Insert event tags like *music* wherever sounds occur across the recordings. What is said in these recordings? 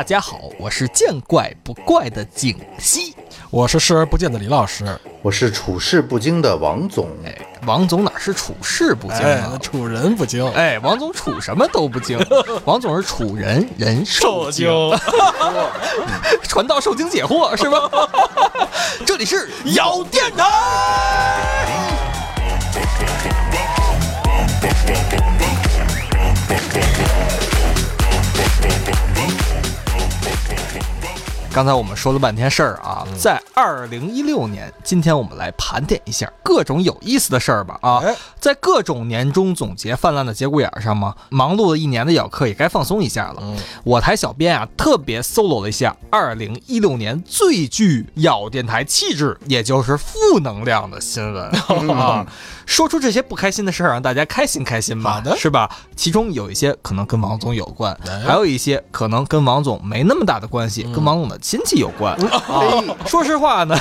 大家好，我是见怪不怪的景熙。我是视而不见的李老师，我是处事不惊的王总。哎，王总哪是处事不惊哎啊，？处人不惊，哎，王总处什么都不惊，*laughs* 王总是处人人受惊，*laughs* 传道受惊解惑是吧？*laughs* 这里是咬电台。刚才我们说了半天事儿啊，在二零一六年，今天我们来盘点一下各种有意思的事儿吧啊哎，在各种年终总结泛滥的节骨眼儿上嘛，忙碌了一年的咬客也该放松一下了。我台小编啊，特别 solo 了一下二零一六年最具咬电台气质，也就是负能量的新闻 *laughs* 啊。说出这些不开心的事儿，让大家开心开心吧，好的是吧？其中有一些可能跟王总有关，哎还有一些可能跟王总没那么大的关系，跟王总的亲戚有关。啊，说实话呢，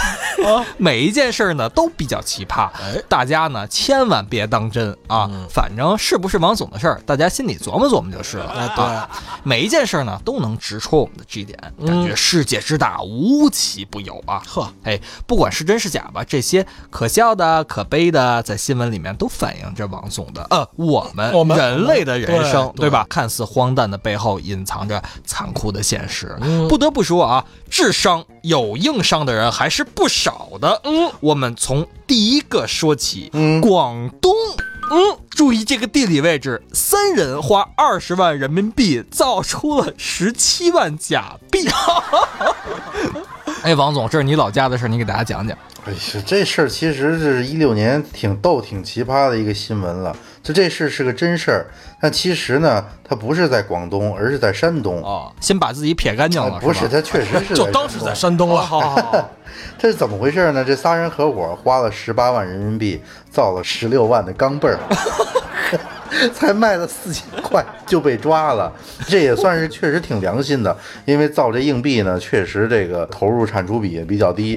每一件事儿呢都比较奇葩，哎大家呢千万别当真啊。反正是不是王总的事儿，大家心里琢磨琢磨就是了。哎对啊，每一件事儿呢都能直戳我们的 G 点，感觉世界之大无奇不有啊。呵，哎，不管是真是假吧，这些可笑的、可悲的，在新闻里面都反映着王总的呃我们我们人类的人生，对对吧？看似荒诞的背后，隐藏着残酷的现实。嗯不得不说啊，智商有硬伤的人还是不少的。嗯，我们从第一个说起，嗯广东。嗯，注意这个地理位置，三人花二十万人民币造出了十七万假币。*laughs* 哎，王总，这是你老家的事儿，你给大家讲讲。哎呀，这事儿其实是一六年挺逗、挺奇葩的一个新闻了。就这事是个真事儿，但其实呢，它不是在广东，而是在山东。哦，先把自己撇干净了，啊不是，吧它确实是 *laughs* 就当是在山东了。好好好，这是怎么回事呢？这仨人合伙花了十八万人民币造了十六万的钢镚儿，*laughs* 才卖了四千块就被抓了。这也算是确实挺良心的，因为造这硬币呢，确实这个投入产出比也比较低。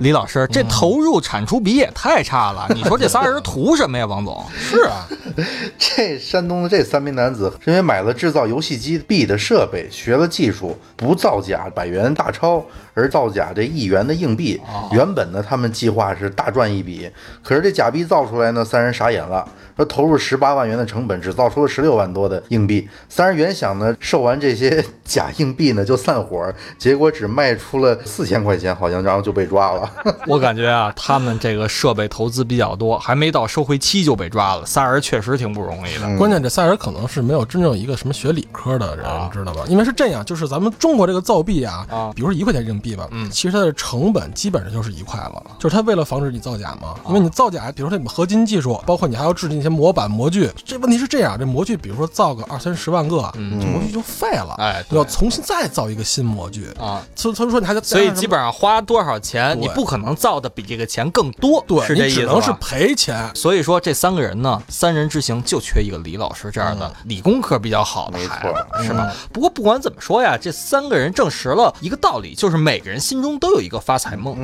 李老师，这投入产出比也太差了。*laughs* 你说这仨人图什么呀，王总？是啊，*laughs* 这山东的这三名男子是因为买了制造游戏机币的设备，学了技术，不造假百元大钞，而造假这一元的硬币。原本呢，他们计划是大赚一笔，可是这假币造出来呢，三人傻眼了，说投入十八万元的成本，只造出了十六万多的硬币。三人原想呢，售完这些 *laughs* 假硬币呢就散伙，结果只卖出了四千块钱，好像然后就被抓了。*laughs* 我感觉啊，他们这个设备投资比较多，还没到收回期就被抓了。仨人确实挺不容易的。关键这仨人可能是没有真正一个什么学理科的人，啊知道吧？因为是这样，就是咱们中国这个造币啊啊，比如说一块钱硬币吧，嗯其实它的成本基本上就是一块了，就是它为了防止你造假嘛，因为你造假，比如说你们合金技术，包括你还要制定一些模板模具，这问题是这样，这模具比如说造个二三十万个，这模具就废了，嗯哎要重新再造一个新模具。啊，所以所以说你还得，所以基本上花多少钱，你不可能造的比这个钱更多，对是这意思吧？你只能是赔钱。所以说这三个人呢，三人之行就缺一个李老师这样的理工科比较好的孩子，是吧？不过不管怎么说呀，这三个人证实了一个道理，就是每个人心中都有一个发财梦，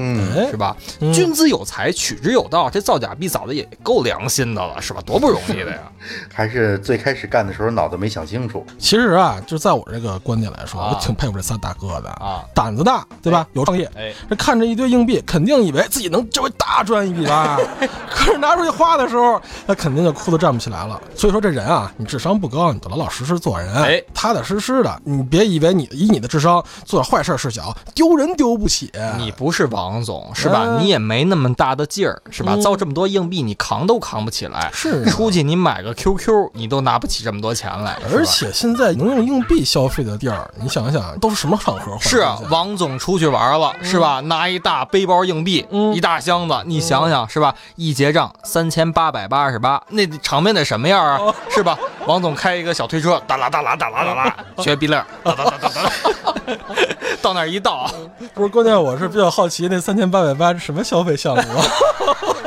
是吧？君子有财，取之有道。这造假币造的也够良心的了，是吧？多不容易的呀！*laughs* 还是最开始干的时候脑子没想清楚。其实啊，就在我这个观点来说，啊我挺佩服这仨大哥的啊，胆子大，对吧？有创业，哎，这看着一堆硬币，肯定以为自己能这回大赚一笔吧。*laughs* 可是拿出去花的时候，那肯定就哭得站不起来了。所以说这人啊，你智商不高，你得老老实实做人，哎踏踏实实的。你别以为你以你的智商做点坏事是小，丢人丢不起。你不是王总是吧？嗯你也没那么大的劲儿是吧？造这么多硬币，你扛都扛不起来。是啊 *laughs* 出去你买个 QQ，你都拿不起这么多钱来。而且现在能用硬币消费的地儿，你想想都是什么场合？是啊，王总出去玩了，是吧？拿一大背包硬币，嗯一大箱子，你想想是吧？一结账三千八百八十八，那场面得什么样啊？是吧？王总开一个小推车，哒啦哒啦哒啦哒啦，学逼乐，哒哒哒哒哒，*laughs* 到那儿一倒，不是关键，我是比较好奇那三千八百八是什么消费项目啊？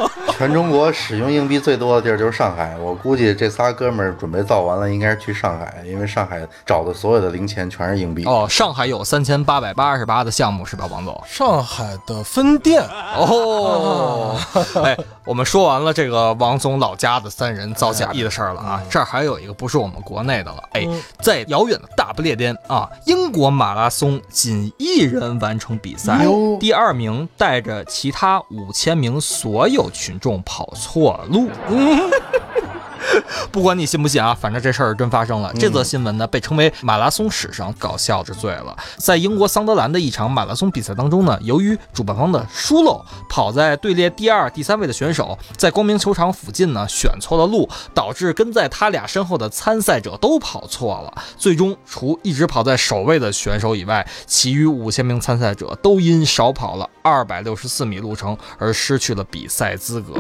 *laughs* 全中国使用硬币最多的地儿就是上海，我估计这仨哥们儿准备造完了，应该是去上海，因为上海找的所有的零钱全是硬币。哦，上海有三千八百八十八的项目是吧，王总？上海的分店哦，*laughs* 哎，我们说完了这个王总老家的三人造假币的事儿了啊，这儿还有一个不是我们国内的了，哎，在遥远的大不列颠啊，英国马拉松仅一人完成比赛，第二名带着其他五千名所有群众。跑错路。*laughs* 不管你信不信啊，反正这事儿真发生了。这则新闻呢，被称为马拉松史上搞笑之最了。在英国桑德兰的一场马拉松比赛当中呢，由于主办方的疏漏，跑在队列第二、第三位的选手在光明球场附近呢选错了路，导致跟在他俩身后的参赛者都跑错了。最终，除一直跑在首位的选手以外，其余五千名参赛者都因少跑了二百六十四米路程而失去了比赛资格。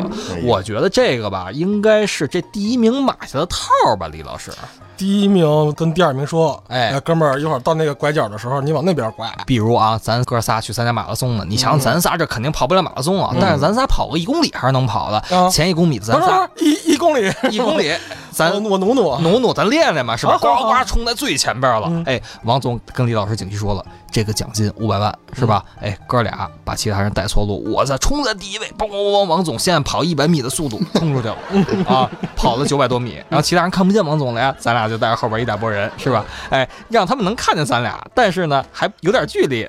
我觉得这个吧，应该是这第一。名马下的套吧，李老师。第一名跟第二名说：“哎，哥们儿，一会儿到那个拐角的时候，你往那边拐。比如啊，咱哥仨去参加马拉松呢，你想咱仨这肯定跑不了马拉松啊，但是咱仨跑个一公里还是能跑的。前一公里咱仨一一公里一公里，*laughs* *laughs* 咱我努努努努，咱练练嘛，是吧？呱呱冲在最前边了。哎，王总跟李老师警惕说了，这个奖金五百万是吧？哎，哥俩把其他人带错路，我在冲在第一位，嘣嘣嘣，王总现在跑一百米的速度冲出去了 *laughs* 啊，跑了九百多米，然后其他人看不见王总了呀，咱俩就带着后边一大波。人是吧？哎，让他们能看见咱俩，但是呢，还有点距离，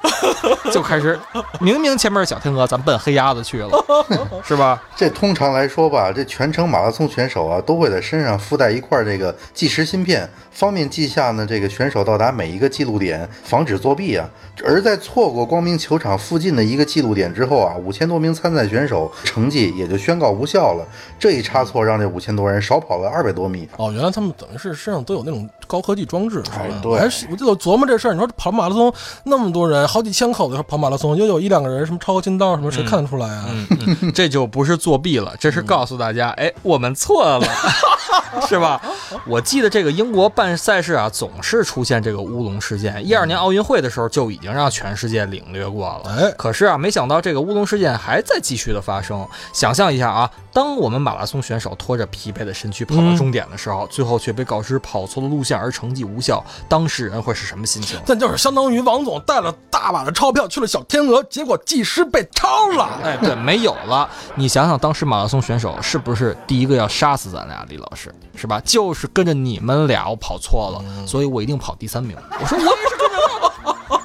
就开始明明前面是小天鹅，咱奔黑鸭子去了，*laughs* 是吧？这通常来说吧，这全程马拉松选手啊，都会在身上附带一块这个计时芯片，方便记下呢这个选手到达每一个记录点，防止作弊啊。而在错过光明球场附近的一个记录点之后啊，五千多名参赛选手成绩也就宣告无效了。这一差错让这五千多人少跑了二百多米。哦，原来他们等于是身上都有那种高科技装置。哎，对，我就琢磨这事儿。你说跑马拉松那么多人，好几千口子跑马拉松，又有一两个人什么超个近道什么，谁看得出来啊？嗯，*laughs* 这就不是作弊了，这是告诉大家，哎，我们错了，*laughs* 是吧？我记得这个英国办赛事啊，总是出现这个乌龙事件。一二年奥运会的时候就已经。让全世界领略过了，哎，可是啊，没想到这个乌龙事件还在继续的发生。想象一下啊，当我们马拉松选手拖着疲惫的身躯跑到终点的时候，最后却被告知跑错了路线而成绩无效，当事人会是什么心情？那就是相当于王总带了大把的钞票去了小天鹅，结果技师被抄了。哎，对，没有了。你想想，当时马拉松选手是不是第一个要杀死咱俩？李老师是吧？就是跟着你们俩，我跑错了，所以我一定跑第三名。我说我也是跟着他。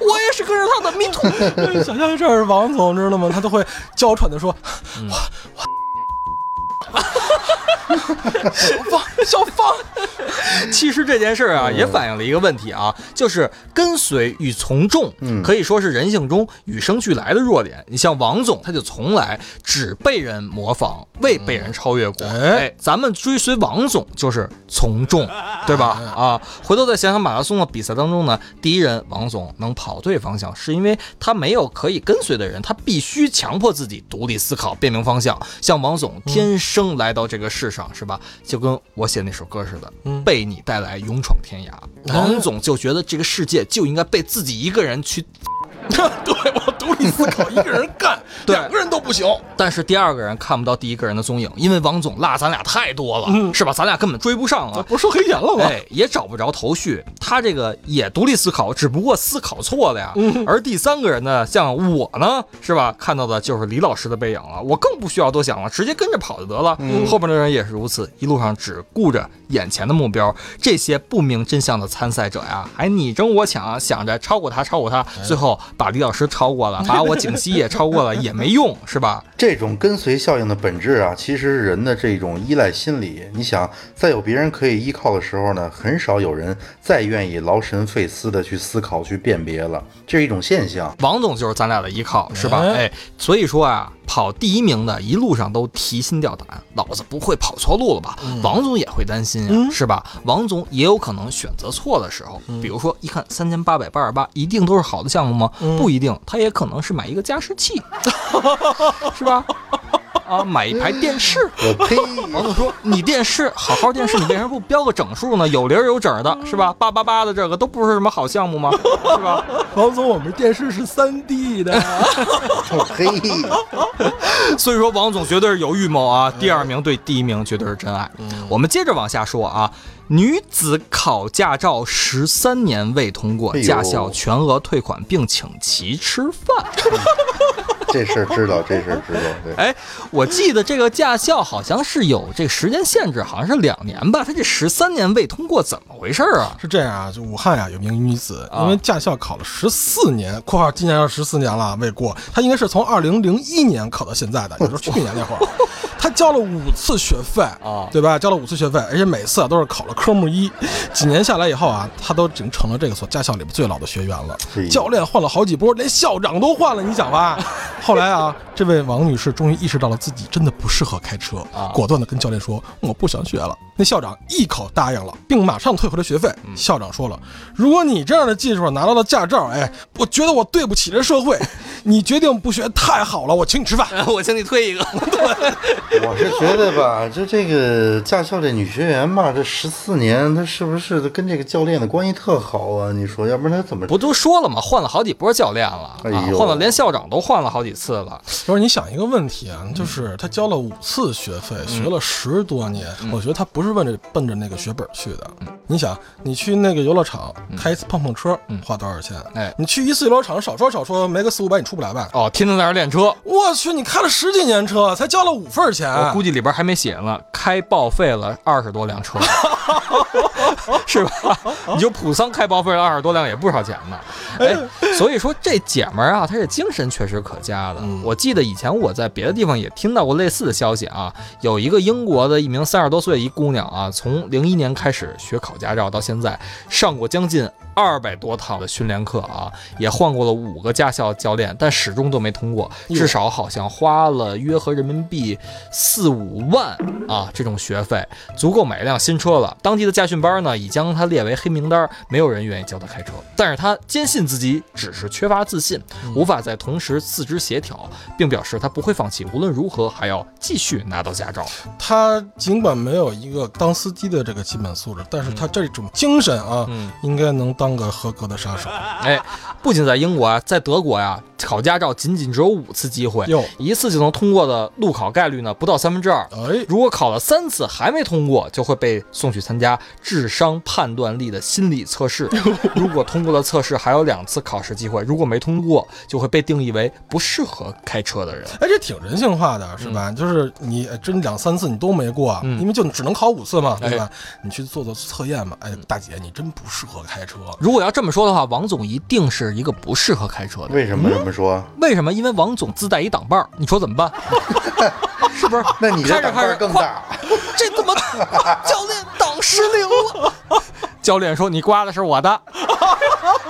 我也是跟着他的迷途。*laughs* 想象一下王总，知道吗？他都会娇喘的说：“我我。”小芳，小芳，其实这件事啊，也反映了一个问题啊，就是跟随与从众，可以说是人性中与生俱来的弱点。你像王总，他就从来只被人模仿，未被人超越过。哎，咱们追随王总就是从众，对吧？啊，回头再想想马拉松的比赛当中呢，第一人王总能跑对方向，是因为他没有可以跟随的人，他必须强迫自己独立思考，辨明方向。像王总天生来到这个世上，是吧？就跟我写那首歌似的，被你带来勇闯天涯。王总就觉得这个世界就应该被自己一个人去。*laughs* 对我独立思考，一个人干，*laughs* 两个人都不行。但是第二个人看不到第一个人的踪影，因为王总落咱俩太多了，是吧？咱俩根本追不上啊！不是说黑钱了吗？哎，也找不着头绪。他这个也独立思考，只不过思考错了呀。而第三个人呢，像我呢，是吧？看到的就是李老师的背影了。我更不需要多想了，直接跟着跑就得了。后边的人也是如此，一路上只顾着眼前的目标。这些不明真相的参赛者呀，还你争我抢，想着超过他，超过他，最后。把李老师超过了，把我景熙也超过了，也没用，是吧？*laughs* 这种跟随效应的本质啊，其实是人的这种依赖心理。你想，在有别人可以依靠的时候呢，很少有人再愿意劳神费思的去思考、去辨别了，这是一种现象。王总就是咱俩的依靠，是吧？哎，所以说啊。跑第一名的，一路上都提心吊胆，老子不会跑错路了吧？王总也会担心呀，是吧？王总也有可能选择错的时候，比如说一看三千八百八十八，一定都是好的项目吗？不一定，他也可能是买一个加湿器，*laughs* 是吧？啊，买一台电视。我呸！*laughs* 王总说：“你电视好好电视，你为什么不标个整数呢？*laughs* 有零有整的，是吧？八八八的这个都不是什么好项目吗？是吧？”王总，我们电视是三 D 的。我呸！所以说，王总绝对是有预谋啊。第二名对第一名绝对是真爱。我们接着往下说啊。女子考驾照十三年未通过，驾校全额退款，并请其吃饭。*laughs* 这事儿知道，这事儿知道。对，哎，我记得这个驾校好像是有这时间限制，好像是两年吧。他这十三年未通过，怎么回事啊？是这样啊，就武汉呀，有名女子，因为驾校考了十四年（括号今年要十四年了）未过，她应该是从二零零一年考到现在的，也就是去年那会儿。他交了五次学费啊，对吧？交了五次学费，而且每次啊都是考了科目一。几年下来以后啊，他都已经成了这个所驾校里边最老的学员了。教练换了好几波，连校长都换了，你想吧。后来啊，这位王女士终于意识到了自己真的不适合开车，果断的跟教练说：“我不想学了。”那校长一口答应了，并马上退回了学费。校长说了：“如果你这样的技术拿到了驾照，哎，我觉得我对不起这社会。*laughs* 你决定不学太好了，我请你吃饭，*laughs* 我请你退一个。*laughs* ”我是觉得吧，就这个驾校这女学员吧，这十四年，她是不是跟这个教练的关系特好啊？你说，要不然她怎么不都说了吗？换了好几波教练了，换了连校长都换了好几次了。不是你想一个问题啊，就是他交了五次学费，学了十多年，我觉得他不是奔着奔着那个学本去的。你想，你去那个游乐场开一次碰碰车，花多少钱？哎，你去一次游乐场，少说少说没个四五百，你出不来吧？哦，天天在那练车，我去，你开了十几年车，才交了五份钱。我估计里边还没写呢，开报废了二十多辆车，*laughs* 是吧？你就普桑开报废了二十多辆也不少钱呢。哎，所以说这姐们儿啊，她这精神确实可嘉的。我记得以前我在别的地方也听到过类似的消息啊，有一个英国的一名三十多岁一姑娘啊，从零一年开始学考驾照，到现在上过将近。二百多套的训练课啊，也换过了五个驾校教练，但始终都没通过。至少好像花了约合人民币四五万啊，这种学费足够买一辆新车了。当地的驾训班呢，已将他列为黑名单，没有人愿意教他开车。但是他坚信自己只是缺乏自信，无法在同时四肢协调，并表示他不会放弃，无论如何还要继续拿到驾照。他尽管没有一个当司机的这个基本素质，但是他这种精神啊，应该能当。个合格的杀手，*laughs* 哎，不仅在英国啊，在德国呀，考驾照仅仅只有五次机会，一次就能通过的路考概率呢，不到三分之二。哎，如果考了三次还没通过，就会被送去参加智商判断力的心理测试。如果通过了测试，还有两次考试机会；如果没通过，就会被定义为不适合开车的人。哎，这挺人性化的，是吧？就是你真两三次你都没过，因为就只能考五次嘛，对吧？你去做做测验嘛。哎，大姐，你真不适合开车。如果要这么说的话，王总一定是一个不适合开车的。为什么这么说？为什么？因为王总自带一挡把儿，你说怎么办？*laughs* 是不是？那你开着开着更大。这怎么？教练挡失灵了。*laughs* 教练说：“你刮的是我的，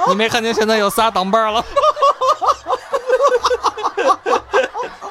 你没看见现在有仨挡把儿了？”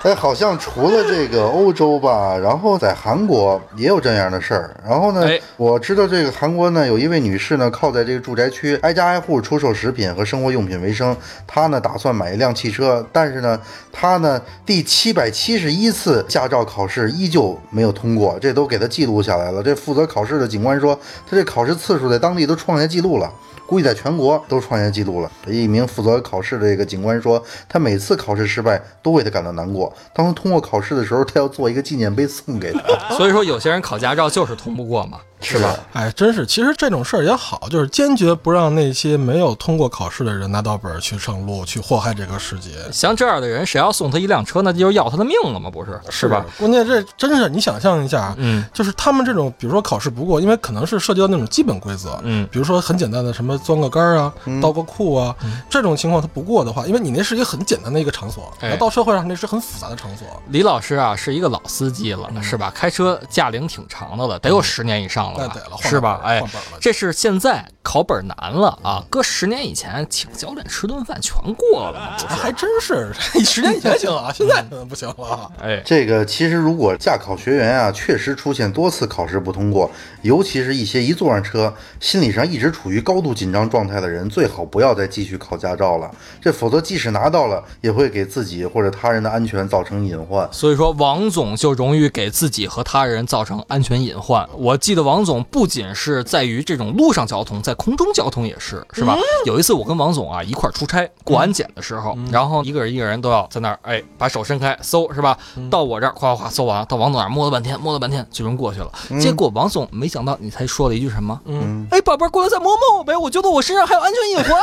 哎，好像除了这个欧洲吧，然后在韩国也有这样的事儿。然后呢，我知道这个韩国呢，有一位女士呢，靠在这个住宅区挨家挨户出售食品和生活用品为生。她呢，打算买一辆汽车，但是呢，她呢，第七百七十一次驾照考试依旧没有通过，这都给她记录下来了。这负责考试的警官说，她这考试次数在当地都创下记录了。估计在全国都创下记录了。一名负责考试的这个警官说，他每次考试失败都为他感到难过。当他通过考试的时候，他要做一个纪念碑送给他。*laughs* 所以说，有些人考驾照就是通不过嘛。是吧？哎，真是，其实这种事儿也好，就是坚决不让那些没有通过考试的人拿到本儿去上路，去祸害这个世界。像这样的人，谁要送他一辆车，那就是要他的命了吗？不是，是吧？关键这真是，你想象一下，嗯，就是他们这种，比如说考试不过，因为可能是涉及到那种基本规则，嗯，比如说很简单的什么钻个杆儿啊，倒个库啊，这种情况他不过的话，因为你那是一个很简单的一个场所，那到社会上那是很复杂的场所。李老师啊，是一个老司机了，是吧？开车驾龄挺长的了，得有十年以上了。了，对了，是吧？哎，这是现在考本难了啊！搁十年以前，请教练吃顿饭全过了，还真是。*laughs* 十年以前行啊，现在不行了。哎，这个其实如果驾考学员啊，确实出现多次考试不通过，尤其是一些一坐上车，心理上一直处于高度紧张状态的人，最好不要再继续考驾照了。这否则即使拿到了，也会给自己或者他人的安全造成隐患。所以说，王总就容易给自己和他人造成安全隐患。我记得王总不仅是在于这种路上交通，在空中交通也是，是吧？有一次我跟王总啊一块出差过安检的时候，然后一个人一个人都要在那儿，哎，把手伸开搜，是吧？到我这儿夸夸夸搜完，到王总那儿摸了半天，摸了半天，最终过去了。结果王总没想到，你才说了一句什么？嗯，哎，宝贝儿，过来再摸摸我呗，我觉得我身上还有安全隐患。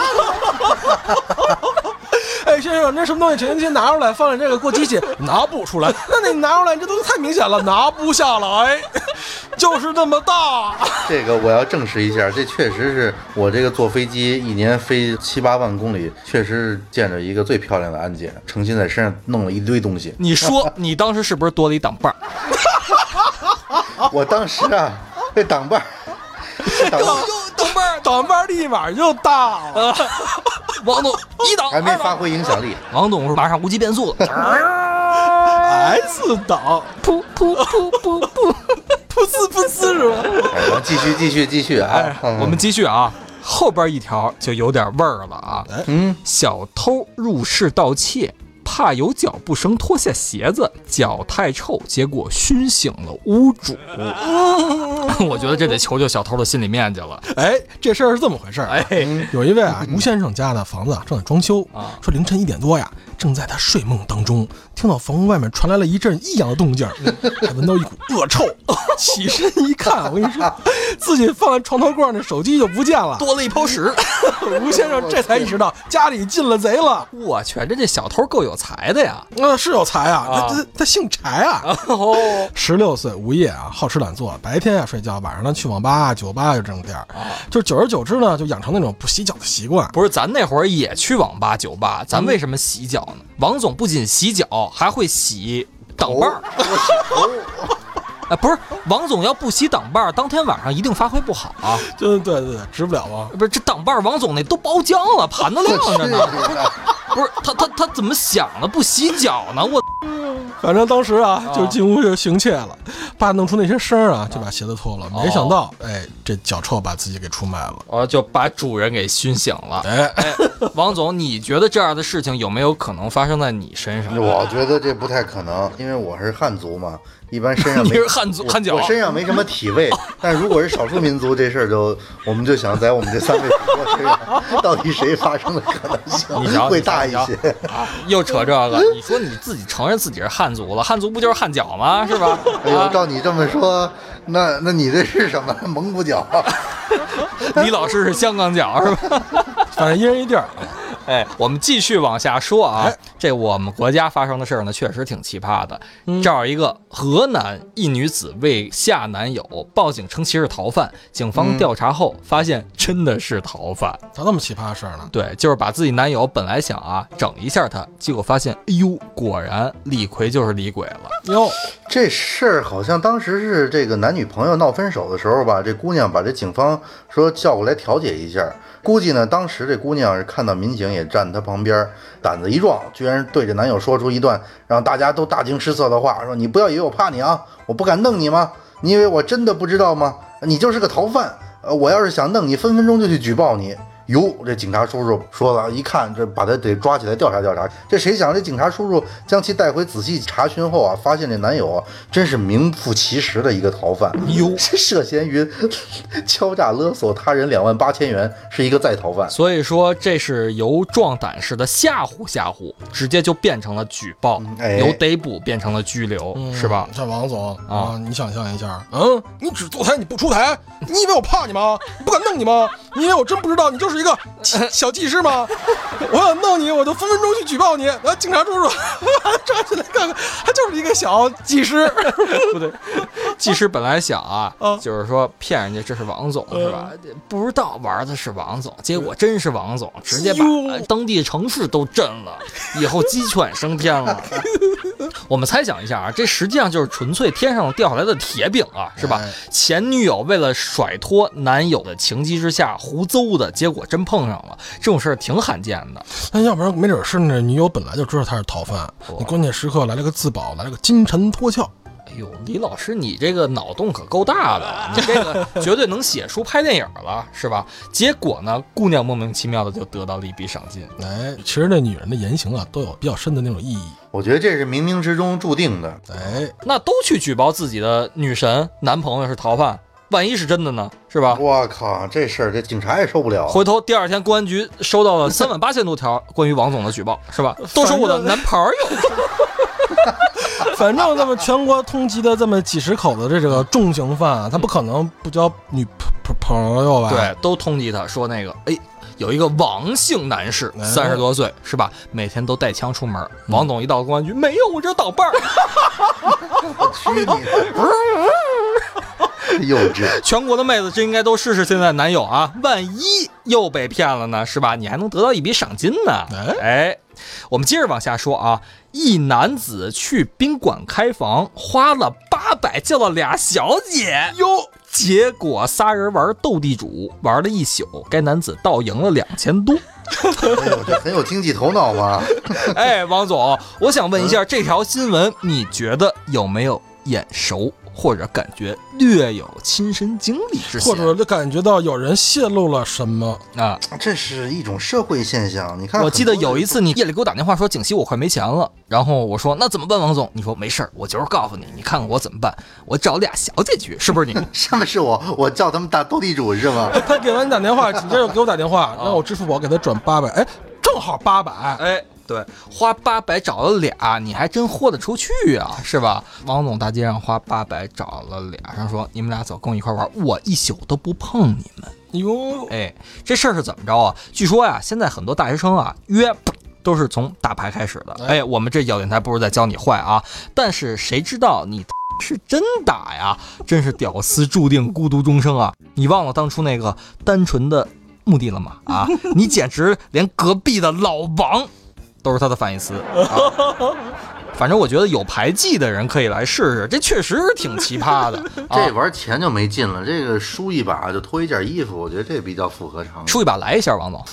哎，先生，那什么东西，请您先拿出来，放在这个过机器，拿不出来。那你拿出来，这东西太明显了，拿不下来，*laughs* 就是那么大。这个我要证实一下，这确实是我这个坐飞机一年飞七八万公里，确实见着一个最漂亮的安检，诚心在身上弄了一堆东西。你说你当时是不是多了一挡把？*laughs* 我当时啊，这挡把，挡挡把，挡把立马就大了。王总一档还没发挥影响力，*laughs* 王总是马上无极变速，*laughs* S 档，*laughs* 噗噗噗噗噗，噗呲噗呲是吧？哎，继续继续继续啊！我们继续啊，后边一条就有点味儿了啊。嗯，小偷入室盗窃。怕有脚步声，脱下鞋子，脚太臭，结果熏醒了屋主。*laughs* 我觉得这得求求小偷的心理面积了。哎，这事儿是这么回事儿。哎，有一位啊，吴先生家的房子正在装修啊，说凌晨一点多呀，正在他睡梦当中，听到房屋外面传来了一阵异样的动静，*laughs* 还闻到一股恶臭。*laughs* 起身一看，我跟你说，自己放在床头柜的手机就不见了，多了一泡屎。*laughs* 吴先生这才意识到家里进了贼了。我去，这这小偷够有。才的呀，那是有才啊，他他他姓柴啊。哦十六岁无业啊，好吃懒做，白天啊睡觉，晚上呢去网吧、酒吧就这种地儿。就久而久之呢，就养成那种不洗脚的习惯。不是，咱那会儿也去网吧、酒吧，咱为什么洗脚呢？王总不仅洗脚，还会洗挡把儿。*laughs* 哎，不是，王总要不洗挡把儿，当天晚上一定发挥不好啊。对对对，值不了啊。不是，这挡把儿，王总那都包浆了，盘子亮着呢。*laughs* 不是他他他怎么想的？不洗脚呢？我，反正当时啊，就进屋就行窃了，怕弄出那些声儿啊，就把鞋子脱了。没想到，哎，这脚臭把自己给出卖了，哦，就把主人给熏醒了。哎哎，王总，你觉得这样的事情有没有可能发生在你身上？我觉得这不太可能，因为我是汉族嘛。一般身上你是汉族汉脚，我身上没什么体味。*laughs* 但如果是少数民族，这事儿就我们就想在我们这三位主播身上，到底谁发生的可能性会大一些？又扯这个，你说你自己承认自己是汉族了，汉族不就是汉脚吗？是吧？哎呦，照你这么说，那那你这是什么蒙古脚？*laughs* 李老师是香港脚是吧？反正一人一地儿。*laughs* 哎，我们继续往下说啊，这我们国家发生的事儿呢，确实挺奇葩的。这儿一个河南一女子为下男友报警称其是逃犯，警方调查后发现真的是逃犯。咋那么奇葩的事儿呢？对，就是把自己男友本来想啊整一下他，结果发现，哎呦，果然李逵就是李鬼了。哟，这事儿好像当时是这个男女朋友闹分手的时候吧，这姑娘把这警方说叫过来调解一下。估计呢，当时这姑娘是看到民警也站她旁边，胆子一壮，居然对着男友说出一段让大家都大惊失色的话：“说你不要以为我怕你啊，我不敢弄你吗？你以为我真的不知道吗？你就是个逃犯，呃，我要是想弄你，分分钟就去举报你。”哟，这警察叔叔说了一看，这把他得抓起来调查调查。这谁想，这警察叔叔将其带回仔细查询后啊，发现这男友啊，真是名副其实的一个逃犯。哟，*laughs* 涉嫌于敲诈勒索他人两万八千元，是一个在逃犯。所以说，这是由壮胆式的吓唬吓唬，直接就变成了举报，由逮捕变成了拘留，是吧？像王总啊，你想象一下，嗯，你只坐台你不出台，你以为我怕你吗？不敢弄你吗？你以为我真不知道你就是？是一个小技师吗？我想弄你，我就分分钟去举报你。后警察叔叔抓起来看看，他就是一个小技师。*laughs* 不对，技师本来想啊，就是说骗人家这是王总是吧？不知道玩的是王总，结果真是王总，直接把当地城市都震了，以后鸡犬升天了。*laughs* *laughs* 我们猜想一下啊，这实际上就是纯粹天上掉下来的铁饼啊，是吧？前女友为了甩脱男友的情急之下胡诌的结果真碰上了，这种事儿挺罕见的。那要不然没准是那女友本来就知道他是逃犯，你关键时刻来了个自保，来了个金蝉脱壳。哎呦，李老师，你这个脑洞可够大的，你这个 *laughs* 绝对能写书拍电影了，是吧？结果呢，姑娘莫名其妙的就得到了一笔赏金。哎，其实那女人的言行啊，都有比较深的那种意义。我觉得这是冥冥之中注定的。哎，那都去举报自己的女神男朋友是逃犯，万一是真的呢？是吧？我靠，这事儿这警察也受不了。回头第二天公安局收到了三万八千多条关于王总的举报，是吧？都说我的男朋友。*laughs* 反正这么全国通缉的这么几十口子这个重刑犯，啊他不可能不交女朋朋友吧？对，都通缉他说那个，哎，有一个王姓男士，三十多岁，是吧？每天都带枪出门。王总一到公安局，没有，我这倒班儿。我去你的！*laughs* 幼稚！全国的妹子真应该都试试现在男友啊，万一又被骗了呢，是吧？你还能得到一笔赏金呢。哎，我们接着往下说啊。一男子去宾馆开房，花了八百叫了俩小姐哟，结果仨人玩斗地主，玩了一宿，该男子倒赢了两千多。哎呦，这很有经济头脑嘛！*laughs* 哎，王总，我想问一下，这条新闻你觉得有没有眼熟？或者感觉略有亲身经历之或者就感觉到有人泄露了什么啊？这是一种社会现象。你看，我记得有一次你夜里给我打电话说景熙我快没钱了，然后我说那怎么办，王总？你说没事儿，我就是告诉你，你看看我怎么办？我找俩小姐去，是不是你？*laughs* 上面是我，我叫他们打斗地主是吗？他给完你打电话，紧接着给我打电话，让我支付宝给他转八百，哎，正好八百，哎。对，花八百找了俩，你还真豁得出去啊，是吧？王总大街上花八百找了俩，然后说你们俩走，跟我一块玩，我一宿都不碰你们。哟，哎，这事儿是怎么着啊？据说呀，现在很多大学生啊约都是从打牌开始的。哎，我们这小电台不是在教你坏啊，但是谁知道你 *laughs* 是真打呀？真是屌丝注定孤独终生啊！你忘了当初那个单纯的目的了吗？啊，*laughs* 你简直连隔壁的老王。都是他的反义词，反正我觉得有牌技的人可以来试试，这确实挺奇葩的。*laughs* 这玩钱就没劲了，这个输一把就脱一件衣服，我觉得这比较符合常理。输一把来一下，王总，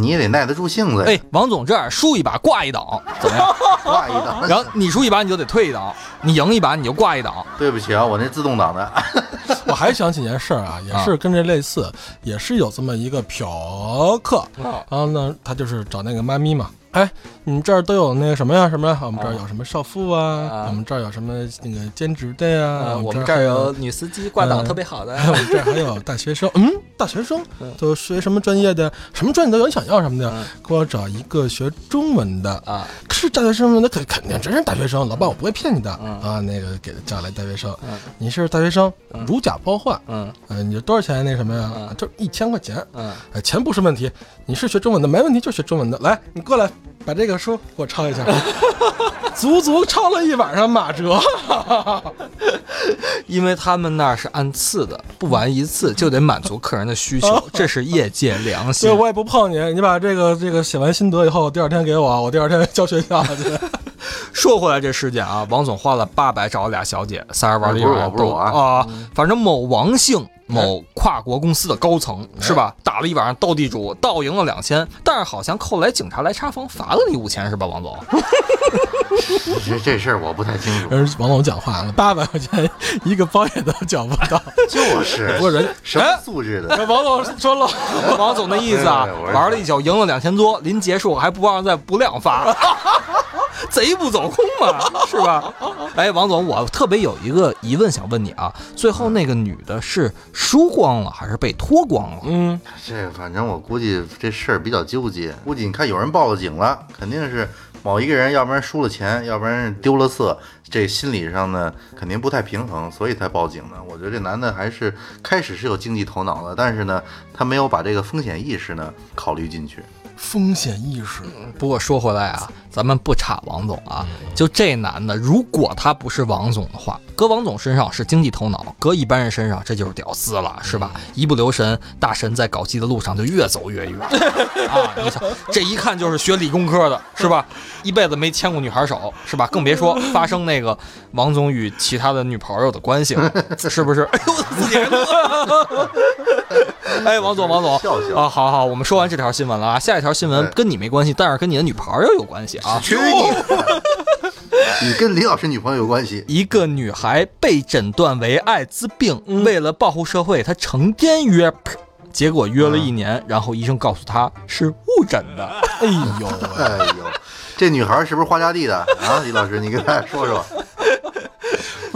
你也得耐得住性子。哎，王总这样输一把挂一档，怎么样？*laughs* 挂一档，*laughs* 然后你输一把你就得退一档，你赢一把你就挂一档。对不起啊，我那自动挡的。我还想起件事儿啊，也是跟这类似，也是有这么一个嫖客，然后呢，他就是找那个妈咪嘛。哎，你们这儿都有那个什么呀？什么呀？我们这儿有什么少妇啊？我们这儿有什么那个兼职的呀？我们这儿有女司机挂档特别好的。我们这儿还有大学生，嗯，大学生都学什么专业的？什么专业都有，你想要什么的？给我找一个学中文的啊！是大学生吗？那肯肯定真是大学生，老板我不会骗你的啊！那个给叫来大学生，你是大学生，如假包换，嗯嗯，你多少钱？那什么呀？就一千块钱，嗯，哎，钱不是问题，你是学中文的，没问题，就学中文的，来，你过来。把这个书给我抄一下，*laughs* 足足抄了一晚上马哲，*laughs* 因为他们那儿是按次的，不玩一次就得满足客人的需求，这是业界良心。对，我也不碰你，你把这个这个写完心得以后，第二天给我，我第二天 *laughs* 交学校去。*laughs* 说回来这事件啊，王总花了八百找了俩小姐，仨人玩的一晚上啊，反正某王姓。某跨国公司的高层是吧？打了一晚上斗地主，倒赢了两千，但是好像后来警察来查房，罚了你五千是吧，王总？*laughs* 这这事儿我不太清楚。人王总讲话了，八百块钱一个包也都缴不到，*laughs* 就是，不过人什么素质的。王总说了，王总的意思啊，玩了一宿赢了两千多，临结束还不忘再补两发。贼不走空嘛，*laughs* 是吧？哎，王总，我特别有一个疑问想问你啊，最后那个女的是输光了还是被脱光了？嗯，这反正我估计这事儿比较纠结。估计你看有人报了警了，肯定是某一个人，要不然输了钱，要不然丢了色，这心理上呢肯定不太平衡，所以才报警的。我觉得这男的还是开始是有经济头脑的，但是呢，他没有把这个风险意识呢考虑进去。风险意识。不过说回来啊，咱们不差王总啊，就这男的，如果他不是王总的话，搁王总身上是经济头脑，搁一般人身上这就是屌丝了，是吧？一不留神，大神在搞基的路上就越走越远 *laughs* 啊！你想，这一看就是学理工科的，是吧？一辈子没牵过女孩手，是吧？更别说发生那个王总与其他的女朋友的关系了，*laughs* 是不是？哎呦，自己还乐。*laughs* 哎，王总，王总笑笑啊，好好，我们说完这条新闻了啊，下一条新闻哎跟你没关系，但是跟你的女朋友有关系啊。去你！你跟李老师女朋友有关系？一个女孩被诊断为艾滋病，为了保护社会，她成天约，结果约了一年，然后医生告诉她是误诊的。哎呦，哎呦，这女孩是不是花家地的啊？李老师，你跟大家说说。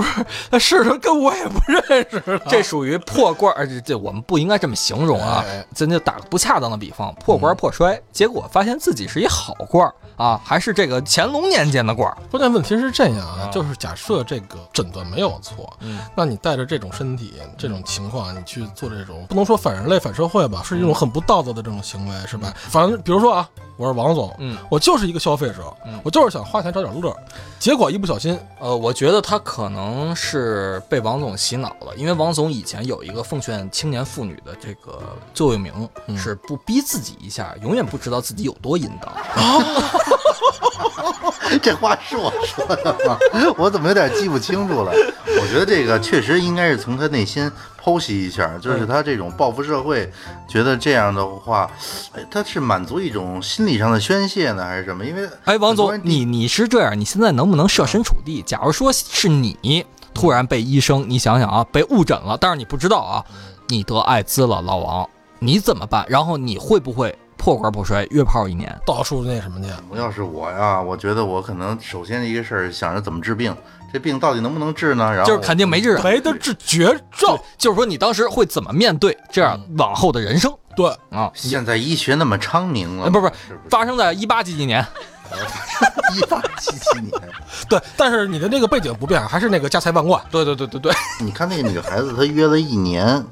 *laughs* 那是他跟我也不认识了。这属于破罐儿，这这我们不应该这么形容啊哎，咱就打个不恰当的比方，破罐儿破摔，结果发现自己是一好罐儿啊，还是这个乾隆年间的罐儿。关键问题是这样啊，就是假设这个诊断没有错，嗯，那你带着这种身体、这种情况，你去做这种不能说反人类、反社会吧，是一种很不道德的这种行为，是吧？反正比如说啊，我是王总，嗯，我就是一个消费者，嗯我就是想花钱找点乐，结果一不小心，呃，我觉得他可能是被王总洗脑了，因为王总以前有一个奉劝青年妇女的这个座右铭，嗯是不逼自己一下，永远不知道自己有多淫荡。*laughs* *laughs* 这话是我说的吗？*laughs* 我怎么有点记不清楚了？我觉得这个确实应该是从他内心剖析一下，就是他这种报复社会，觉得这样的话，哎，他是满足一种心理上的宣泄呢，还是什么？因为哎，王总，你你是这样，你现在能不能设身处地？假如说是你突然被医生，你想想啊，被误诊了，但是你不知道啊，你得艾滋了，老王，你怎么办？然后你会不会破罐破摔，约炮一年？到处那什么去，要是我呀，我觉得我可能首先一个事儿想着怎么治病，这病到底能不能治呢？然后就是肯定没治啊。没得治绝症，就是说你当时会怎么面对这样往后的人生对，啊？现在医学那么昌明了，哎，不是不发生在一八几几年，*laughs* 一八七七年。*laughs* 对，但是你的那个背景不变，还是那个家财万贯。对对对对对，你看那个女孩子，她约了一年，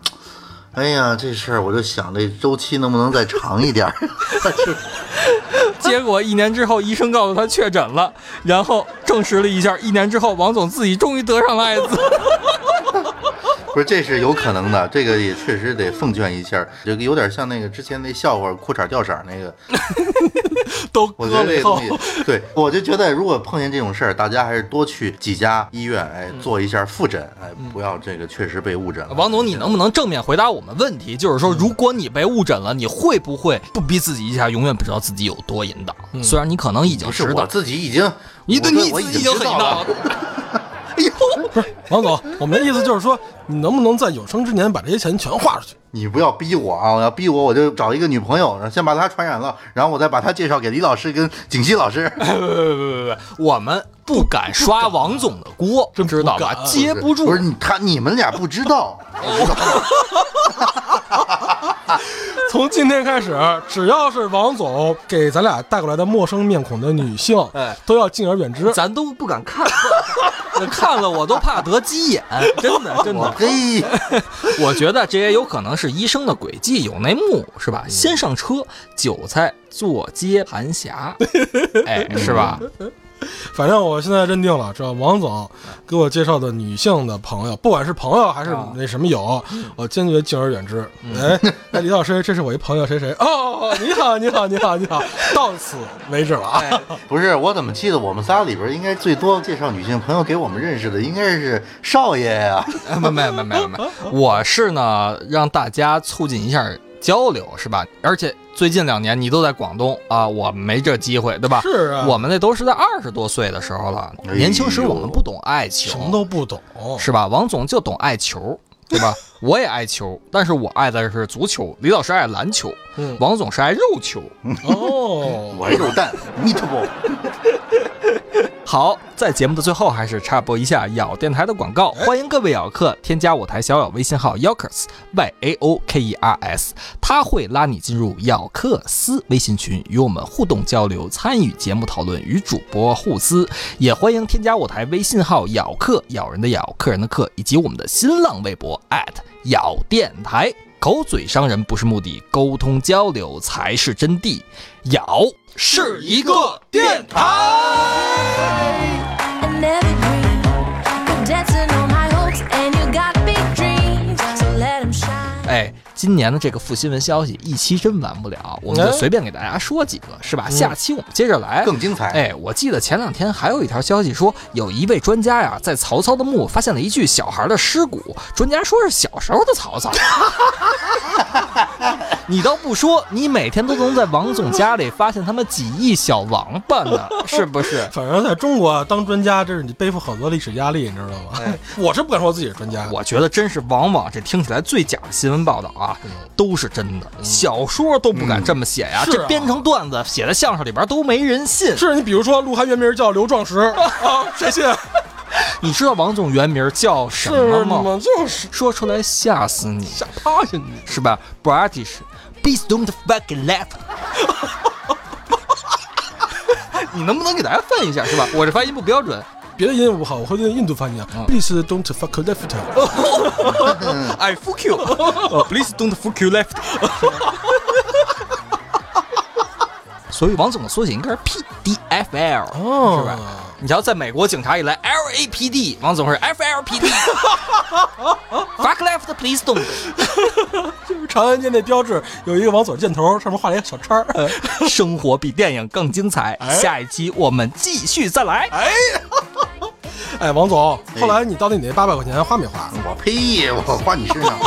哎呀，这事儿我就想这周期能不能再长一点儿？是 *laughs* 结果一年之后，医生告诉他确诊了，然后证实了一下，一年之后，王总自己终于得上了艾滋。不是，这是有可能的，这个也确实得奉劝一下，这个有点像那个之前那笑话裤衩掉色那个，*laughs* 都我觉得这个东，西，对我就觉得如果碰见这种事儿，大家还是多去几家医院，哎，做一下复诊，哎，不要这个确实被误诊了。王总，你能不能正面回答我们问题？就是说，如果你被误诊了，你会不会不逼自己一下，永远不知道自己有多淫荡？虽然你可能已经是知道，我自己已经，你对你自己已经很淫荡知道了了。。*laughs* 哎呦，不是王总，我们的意思就是说，你能不能在有生之年把这些钱全花出去？你不要逼我啊！我要逼我，我就找一个女朋友，然后先把她传染了，然后我再把她介绍给李老师跟景熙老师。不不不不不，我们不敢刷王总的锅，真不知道吧？敢接不住不是。你他你们俩不知道，*laughs* 从今天开始，只要是王总给咱俩带过来的陌生面孔的女性，哎都要敬而远之。咱都不敢看，*laughs* 看了我都怕得鸡眼，真的真的。嘿，我觉得这也有可能是医生的诡计，有内幕，是吧？先上车，韭菜坐接盘侠，*laughs* 哎，是吧？*laughs* 反正我现在认定了，这王总给我介绍的女性的朋友，不管是朋友还是啊。那什么友，我坚决敬而远之。哎，那，李老师，这是我一朋友谁谁？哦，你好，你好，你好，你好，到此为止了。啊。哎，*laughs* 不是，我怎么记得我们仨里边应该最多介绍女性朋友给我们认识的应该是少爷呀、没没没没没，我是呢让大家促进一下交流，是吧？而且最近两年你都在广东啊，我没这机会，对吧？是啊我们那都是在二十多岁的时候了，年轻时我们不懂爱情，什么都不懂，是吧？王总就懂爱球，对吧？*laughs* 我也爱球，但是我爱的是足球，李老师爱篮球，嗯王总是爱肉球。哦，*laughs* 我肉蛋 meatball。好，在节目的最后，还是插播一下咬电台的广告，欢迎各位咬客添加我台小咬微信号 Yokers Y A O K E R S，他会拉你进入咬客斯微信群，与我们互动交流，参与节目讨论，与主播互撕。也欢迎添加我台微信号咬客，咬人的咬，客人的客，以及我们的新浪微博咬电台。口嘴伤人不是目的，沟通交流才是真谛。咬是一个电台。哎，今年的这个负新闻消息一期真完不了，我们就哎随便给大家说几个，是吧？下期我们接着来。更精彩。哎，我记得前两天还有一条消息说，有一位专家呀，在曹操的墓发现了一具小孩的尸骨。专家说是小时候的曹操。*laughs* 你倒不说，你每天都能在王总家里发现他们几亿小王八呢，*laughs* 是不是？反正在中国啊当专家，这是你背负很多历史压力，你知道吗？*laughs* 我是不敢说自己是专家，我觉得真是往往这听起来最假的新闻报道啊，都是真的。小说都不敢这么写呀，这编成段子写在相声里边都没人信。是你比如说鹿晗原名叫刘壮实 *laughs* 啊，谁信？你知道王总原名叫什么吗？吗？就是说出来吓死你，吓趴下你。是吧？British，please don't fucking laugh。你能不能给大家翻译一下，是吧？我这发音不标准。别的音我不好，我会用印度发音啊。Please don't fuck left。I fuck you，呃 please don't fuck you left。所以王总的缩写应该是 PDFL，哦是吧？你瞧，在美国警察一来 LAPD，王总是 FLPD。*laughs* Fuck left, please don't。*laughs* 就是长安街那标志有一个王总箭头，上面画了一个小叉儿。*laughs* 生活比电影更精彩，哎下一期我们继续再来。哎，王总，后来你到底你那八百块钱花没花？我呸！我花你身上。